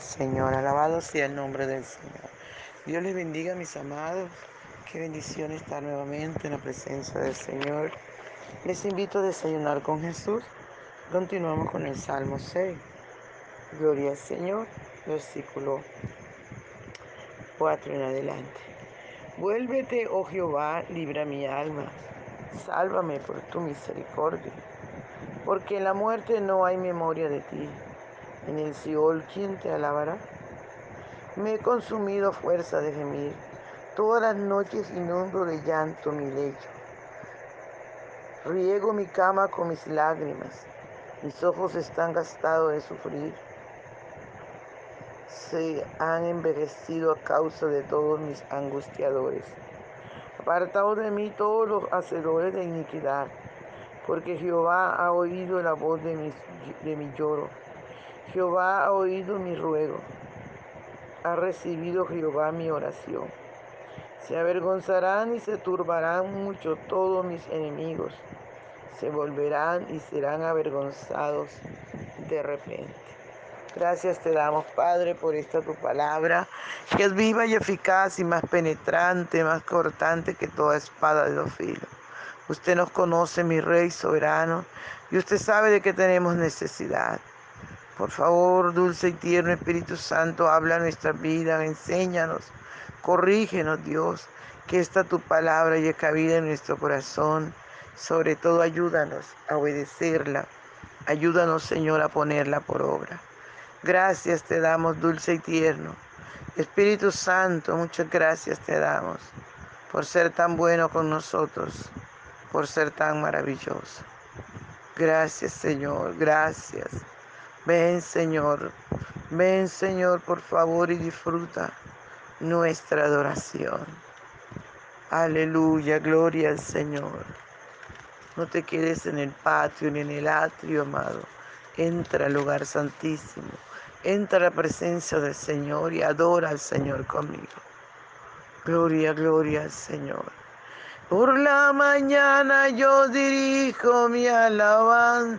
Señor, alabado sea el nombre del Señor. Dios les bendiga, mis amados. Qué bendición estar nuevamente en la presencia del Señor. Les invito a desayunar con Jesús. Continuamos con el Salmo 6. Gloria al Señor, versículo 4 en adelante. Vuélvete, oh Jehová, libra mi alma. Sálvame por tu misericordia. Porque en la muerte no hay memoria de ti. En el Seol, ¿quién te alabará? Me he consumido fuerza de gemir. Todas las noches inundo de llanto mi lecho. Riego mi cama con mis lágrimas. Mis ojos están gastados de sufrir. Se han envejecido a causa de todos mis angustiadores. Apartaos de mí todos los hacedores de iniquidad, porque Jehová ha oído la voz de, de mi lloro. Jehová ha oído mi ruego. Ha recibido Jehová mi oración. Se avergonzarán y se turbarán mucho todos mis enemigos. Se volverán y serán avergonzados de repente. Gracias te damos, Padre, por esta tu palabra, que es viva y eficaz y más penetrante, más cortante que toda espada de dos filos. Usted nos conoce, mi Rey soberano, y usted sabe de que tenemos necesidad. Por favor, dulce y tierno Espíritu Santo, habla nuestra vida, enséñanos, corrígenos, Dios, que esta tu palabra llegue cabida en nuestro corazón. Sobre todo, ayúdanos a obedecerla. Ayúdanos, Señor, a ponerla por obra. Gracias te damos, dulce y tierno. Espíritu Santo, muchas gracias te damos por ser tan bueno con nosotros, por ser tan maravilloso. Gracias, Señor, gracias. Ven Señor, ven Señor por favor y disfruta nuestra adoración. Aleluya, gloria al Señor. No te quedes en el patio ni en el atrio, amado. Entra al lugar santísimo. Entra a la presencia del Señor y adora al Señor conmigo. Gloria, gloria al Señor. Por la mañana yo dirijo mi alabanza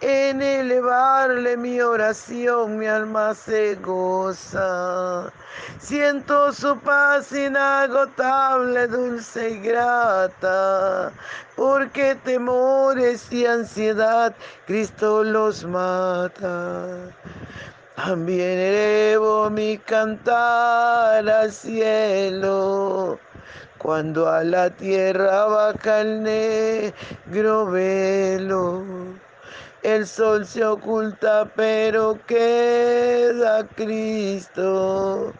en elevarle mi oración mi alma se goza. Siento su paz inagotable, dulce y grata, porque temores y ansiedad Cristo los mata. También elevo mi cantar al cielo cuando a la tierra baja el negro velo. El sol se oculta, pero queda Cristo,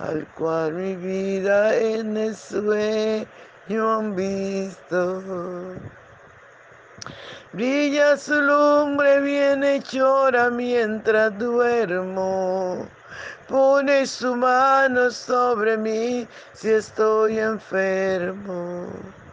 al cual mi vida en el sueño han visto. Brilla su lumbre bien hechora mientras duermo. Pone su mano sobre mí si estoy enfermo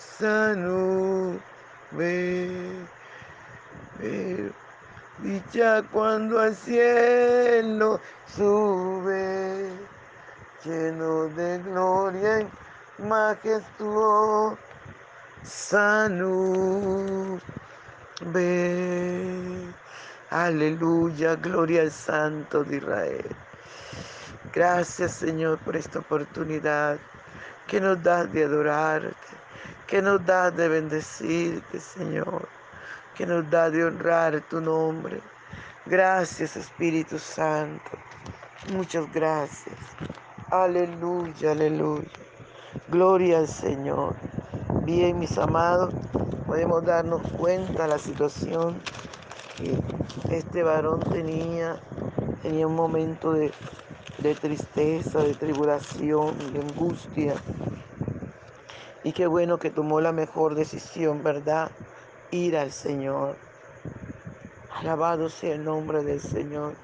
majestuosa nube. Pero dicha cuando al cielo sube, lleno de gloria y majestuosa nube. Aleluya, gloria al Santo de Israel. Gracias Señor por esta oportunidad que nos das de adorarte, que nos das de bendecirte Señor, que nos das de honrar tu nombre. Gracias Espíritu Santo, muchas gracias. Aleluya, aleluya. Gloria al Señor. Bien, mis amados, podemos darnos cuenta de la situación este varón tenía, tenía un momento de, de tristeza, de tribulación, de angustia. Y qué bueno que tomó la mejor decisión, ¿verdad? Ir al Señor. Alabado sea el nombre del Señor.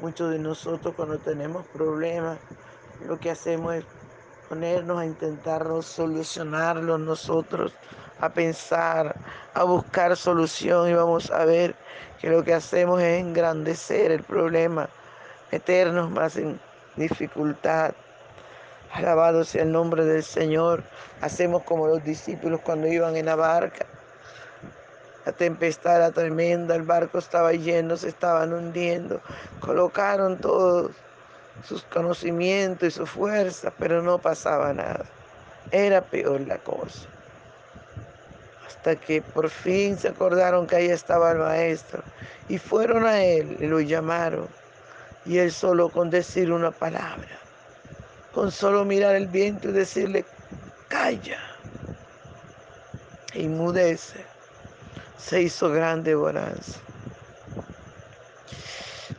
Muchos de nosotros cuando tenemos problemas, lo que hacemos es ponernos a intentarnos solucionarlos nosotros, a pensar, a buscar solución y vamos a ver que lo que hacemos es engrandecer el problema, meternos más en dificultad. Alabado sea el nombre del Señor. Hacemos como los discípulos cuando iban en la barca. La tempestad era tremenda, el barco estaba lleno, se estaban hundiendo. Colocaron todos sus conocimientos y su fuerza, pero no pasaba nada. Era peor la cosa hasta que por fin se acordaron que ahí estaba el maestro y fueron a él y lo llamaron. Y él solo con decir una palabra, con solo mirar el viento y decirle, calla, e inmudece, se hizo grande bonanza.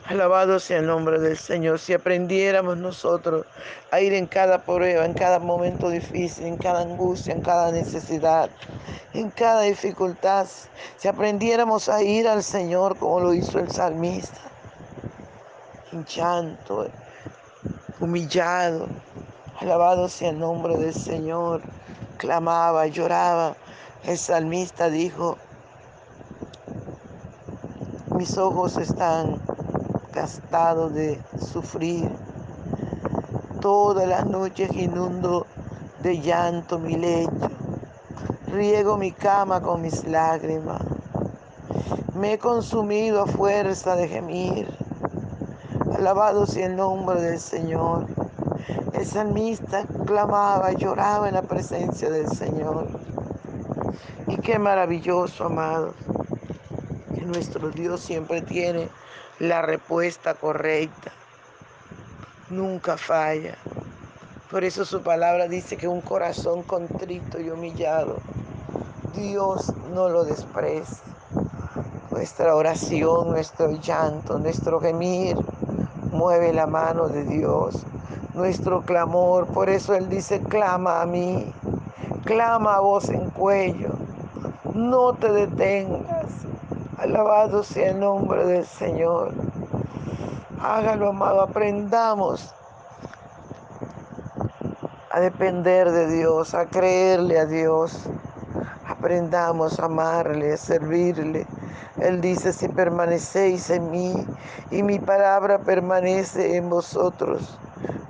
Alabado sea el nombre del Señor. Si aprendiéramos nosotros a ir en cada prueba, en cada momento difícil, en cada angustia, en cada necesidad, en cada dificultad, si aprendiéramos a ir al Señor como lo hizo el salmista, en llanto, humillado, alabado sea el nombre del Señor, clamaba, lloraba. El salmista dijo, mis ojos están gastados de sufrir. Todas las noches inundo de llanto mi lecho. Riego mi cama con mis lágrimas. Me he consumido a fuerza de gemir. Alabado sea el nombre del Señor. El salmista clamaba, lloraba en la presencia del Señor. Y qué maravilloso, amados, que nuestro Dios siempre tiene la respuesta correcta. Nunca falla. Por eso su palabra dice que un corazón contrito y humillado, Dios no lo desprecia. Nuestra oración, nuestro llanto, nuestro gemir mueve la mano de Dios. Nuestro clamor, por eso Él dice, clama a mí, clama a voz en cuello, no te detengas. Alabado sea el nombre del Señor. Hágalo, amado, aprendamos a depender de Dios, a creerle a Dios. Aprendamos a amarle, a servirle. Él dice, si permanecéis en mí y mi palabra permanece en vosotros,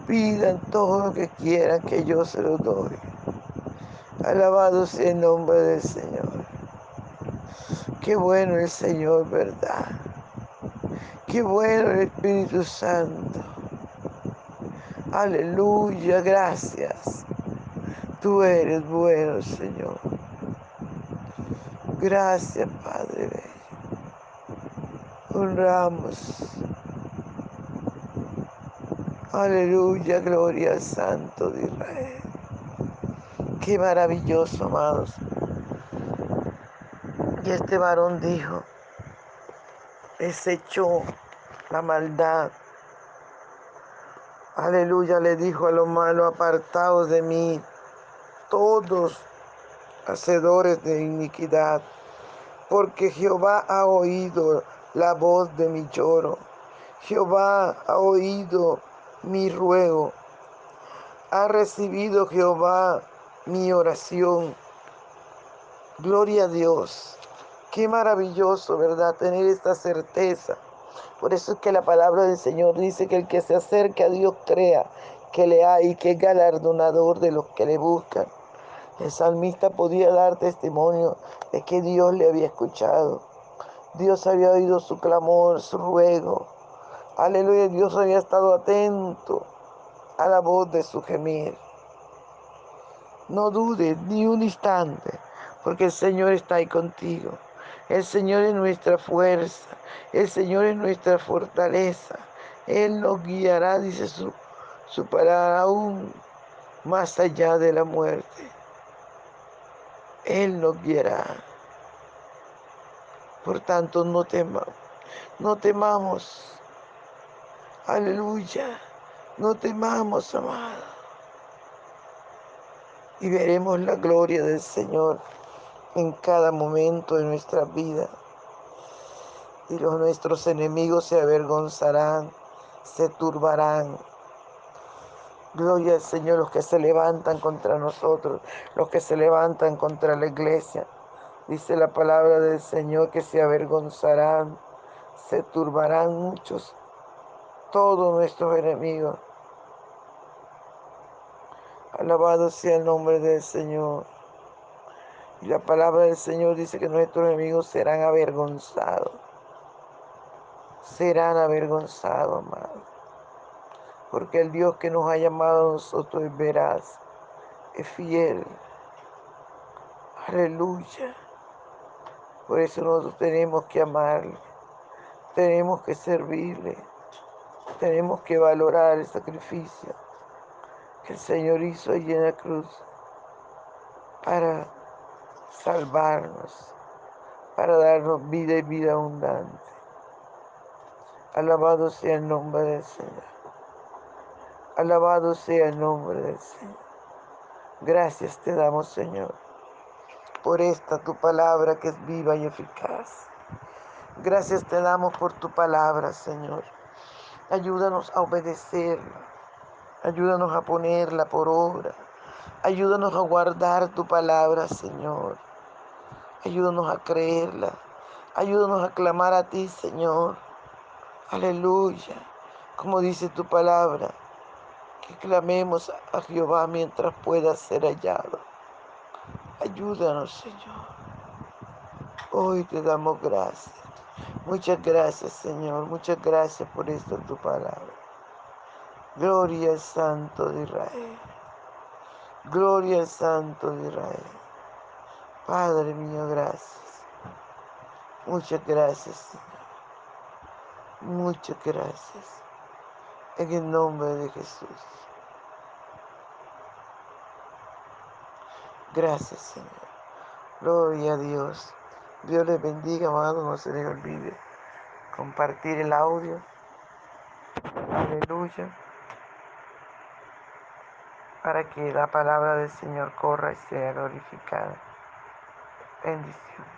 pidan todo lo que quieran que yo se lo doy. Alabado sea el nombre del Señor. Qué bueno el Señor, ¿verdad? Qué bueno el Espíritu Santo. Aleluya, gracias. Tú eres bueno, Señor. Gracias, Padre. Honramos. Aleluya, gloria al Santo de Israel. Qué maravilloso, amados. Y este varón dijo, desechó la maldad. Aleluya, le dijo a los malos, apartados de mí, todos hacedores de iniquidad, porque Jehová ha oído la voz de mi lloro. Jehová ha oído mi ruego. Ha recibido Jehová mi oración. Gloria a Dios. Qué maravilloso, ¿verdad? Tener esta certeza. Por eso es que la palabra del Señor dice que el que se acerque a Dios crea que le hay que es galardonador de los que le buscan. El salmista podía dar testimonio de que Dios le había escuchado. Dios había oído su clamor, su ruego. Aleluya, Dios había estado atento a la voz de su gemir. No dudes ni un instante, porque el Señor está ahí contigo. El Señor es nuestra fuerza, el Señor es nuestra fortaleza. Él nos guiará, dice su, su aún más allá de la muerte. Él nos guiará. Por tanto, no temamos, no temamos. Aleluya, no temamos, amado. Y veremos la gloria del Señor en cada momento de nuestra vida. Y los nuestros enemigos se avergonzarán, se turbarán. Gloria al Señor, los que se levantan contra nosotros, los que se levantan contra la iglesia. Dice la palabra del Señor que se avergonzarán, se turbarán muchos, todos nuestros enemigos. Alabado sea el nombre del Señor. Y la palabra del Señor dice que nuestros enemigos serán avergonzados. Serán avergonzados, amado. Porque el Dios que nos ha llamado a nosotros es veraz, es fiel. Aleluya. Por eso nosotros tenemos que amarle, tenemos que servirle, tenemos que valorar el sacrificio que el Señor hizo allí en la cruz para salvarnos, para darnos vida y vida abundante. Alabado sea el nombre del Señor. Alabado sea el nombre del Señor. Gracias te damos, Señor, por esta tu palabra que es viva y eficaz. Gracias te damos por tu palabra, Señor. Ayúdanos a obedecerla. Ayúdanos a ponerla por obra. Ayúdanos a guardar tu palabra, Señor. Ayúdanos a creerla. Ayúdanos a clamar a ti, Señor. Aleluya. Como dice tu palabra, que clamemos a Jehová mientras pueda ser hallado. Ayúdanos, Señor. Hoy te damos gracias. Muchas gracias, Señor. Muchas gracias por esta tu palabra. Gloria al Santo de Israel. Gloria al Santo de Israel. Padre mío, gracias. Muchas gracias, Señor. Muchas gracias. En el nombre de Jesús. Gracias, Señor. Gloria a Dios. Dios les bendiga, amado. No se les olvide compartir el audio. Aleluya para que la palabra del Señor corra y sea glorificada. Bendición.